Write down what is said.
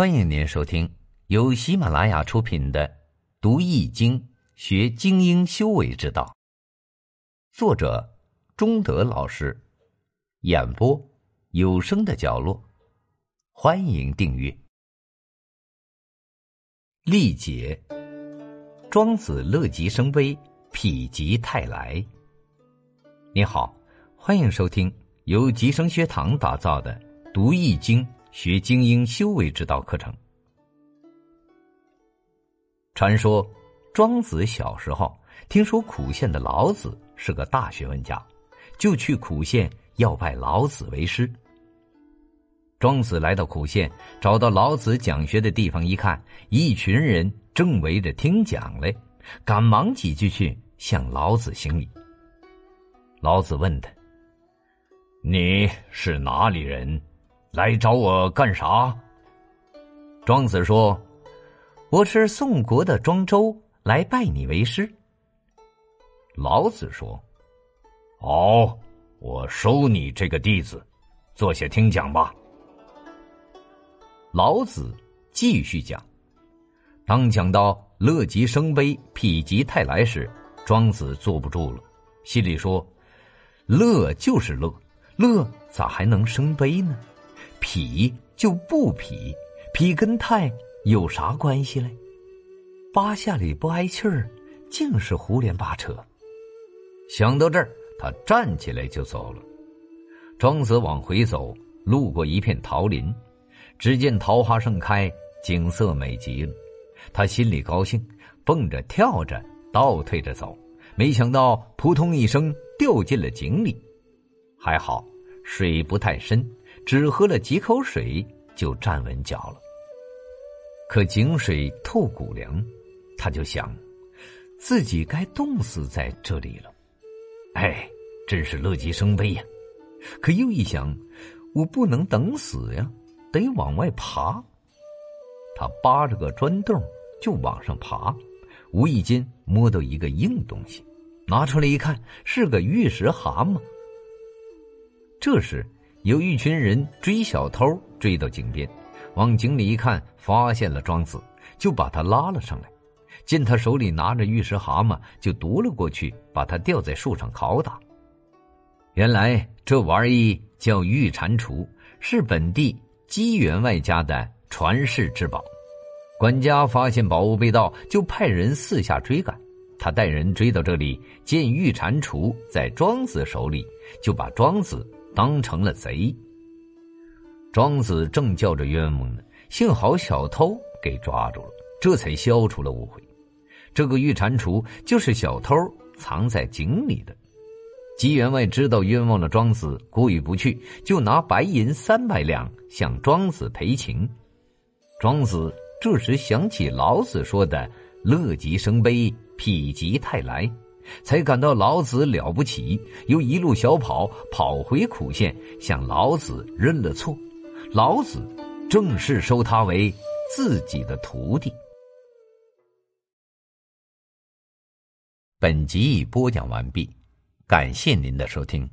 欢迎您收听由喜马拉雅出品的《读易经学精英修为之道》，作者中德老师，演播有声的角落。欢迎订阅。历解，庄子乐极生悲，否极泰来。你好，欢迎收听由吉生学堂打造的《读易经》。学精英修为之道课程。传说庄子小时候听说苦县的老子是个大学问家，就去苦县要拜老子为师。庄子来到苦县，找到老子讲学的地方，一看，一群人正围着听讲嘞，赶忙挤进去向老子行礼。老子问他：“你是哪里人？”来找我干啥？庄子说：“我是宋国的庄周，来拜你为师。”老子说：“好，我收你这个弟子，坐下听讲吧。”老子继续讲，当讲到“乐极生悲，否极泰来”时，庄子坐不住了，心里说：“乐就是乐，乐咋还能生悲呢？”痞就不痞，痞跟泰有啥关系嘞？八下里不挨气儿，净是胡连八扯。想到这儿，他站起来就走了。庄子往回走，路过一片桃林，只见桃花盛开，景色美极了。他心里高兴，蹦着跳着倒退着走，没想到扑通一声掉进了井里。还好水不太深。只喝了几口水，就站稳脚了。可井水透骨凉，他就想，自己该冻死在这里了。哎，真是乐极生悲呀！可又一想，我不能等死呀，得往外爬。他扒着个砖洞就往上爬，无意间摸到一个硬东西，拿出来一看，是个玉石蛤蟆。这时。有一群人追小偷，追到井边，往井里一看，发现了庄子，就把他拉了上来。见他手里拿着玉石蛤蟆，就夺了过去，把他吊在树上拷打。原来这玩意叫玉蟾蜍，是本地姬员外家的传世之宝。管家发现宝物被盗，就派人四下追赶。他带人追到这里，见玉蟾蜍在庄子手里，就把庄子。当成了贼。庄子正叫着冤枉呢，幸好小偷给抓住了，这才消除了误会。这个玉蟾蜍就是小偷藏在井里的。姬员外知道冤枉了庄子，过意不去，就拿白银三百两向庄子赔情。庄子这时想起老子说的“乐极生悲，否极泰来”。才感到老子了不起，又一路小跑跑回苦县，向老子认了错。老子正式收他为自己的徒弟。本集已播讲完毕，感谢您的收听。